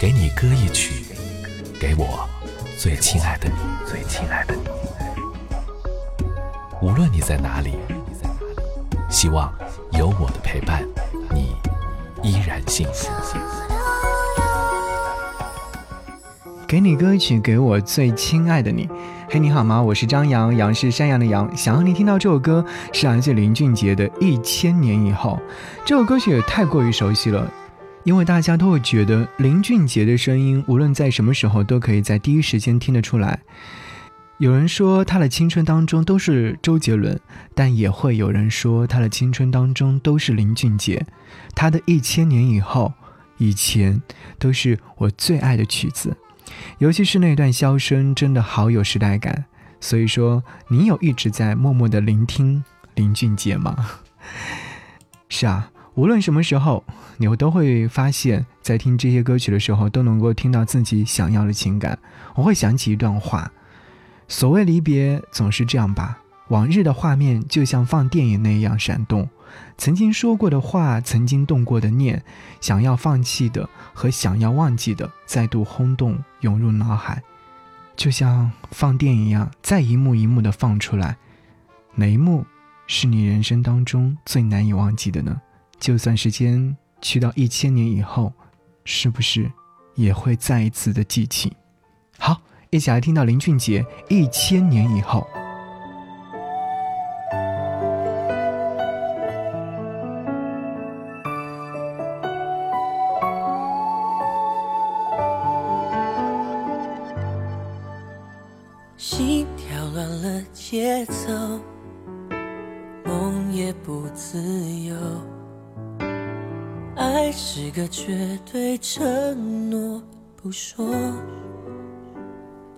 给你歌一曲，给我最亲爱的你，最亲爱的你。无论你在哪里，希望有我的陪伴，你依然幸福。给你歌曲，给我最亲爱的你。嘿，你好吗？我是张扬，杨是山羊的羊。想要你听到这首歌，是来自林俊杰的《一千年以后》。这首歌曲也太过于熟悉了，因为大家都会觉得林俊杰的声音，无论在什么时候都可以在第一时间听得出来。有人说他的青春当中都是周杰伦，但也会有人说他的青春当中都是林俊杰。他的一千年以后，以前都是我最爱的曲子。尤其是那段箫声，真的好有时代感。所以说，你有一直在默默的聆听林俊杰吗？是啊，无论什么时候，你都会发现，在听这些歌曲的时候，都能够听到自己想要的情感。我会想起一段话：所谓离别，总是这样吧。往日的画面就像放电影那样闪动，曾经说过的话，曾经动过的念，想要放弃的和想要忘记的，再度轰动涌入脑海，就像放电影一样，再一幕一幕的放出来。哪一幕是你人生当中最难以忘记的呢？就算时间去到一千年以后，是不是也会再一次的记起？好，一起来听到林俊杰《一千年以后》。心跳乱了节奏，梦也不自由。爱是个绝对承诺，不说。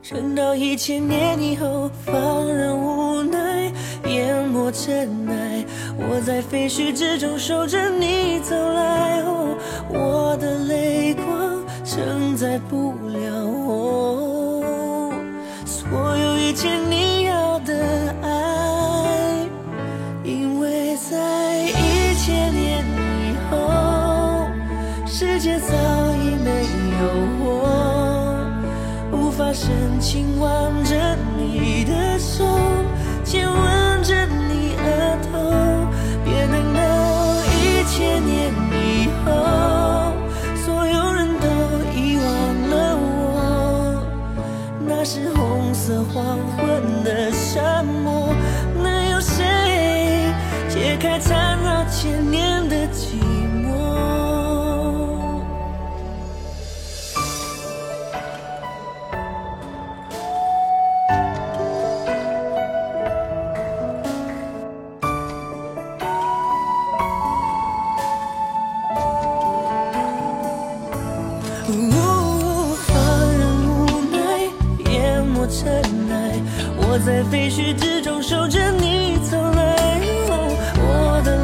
撑到一千年以后，放任无奈淹没尘埃。我在废墟之中守着你走来，我的泪光承载不了我。所有一切你深情挽着你的手，亲吻着你额头，别等到，一千年以后，所有人都遗忘了我，那时红。色黄昏的沙漠，能有谁解开我在废墟之中守着你走来，我的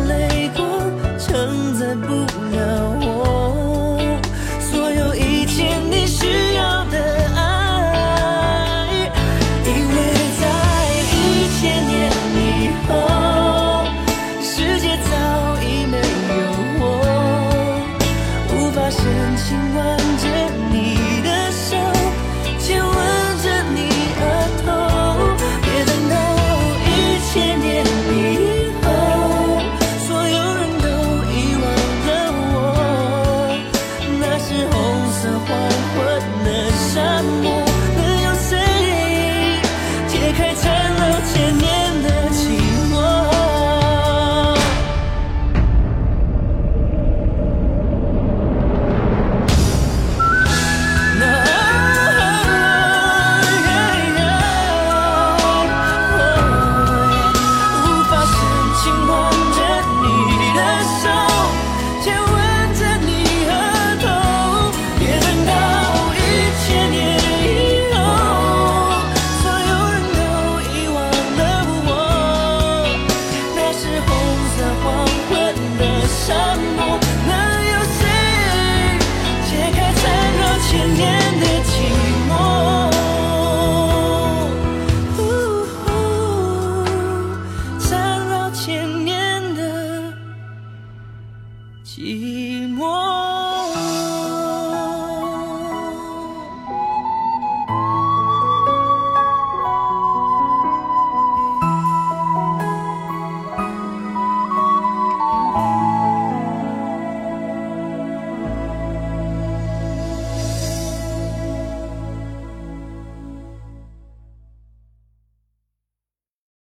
的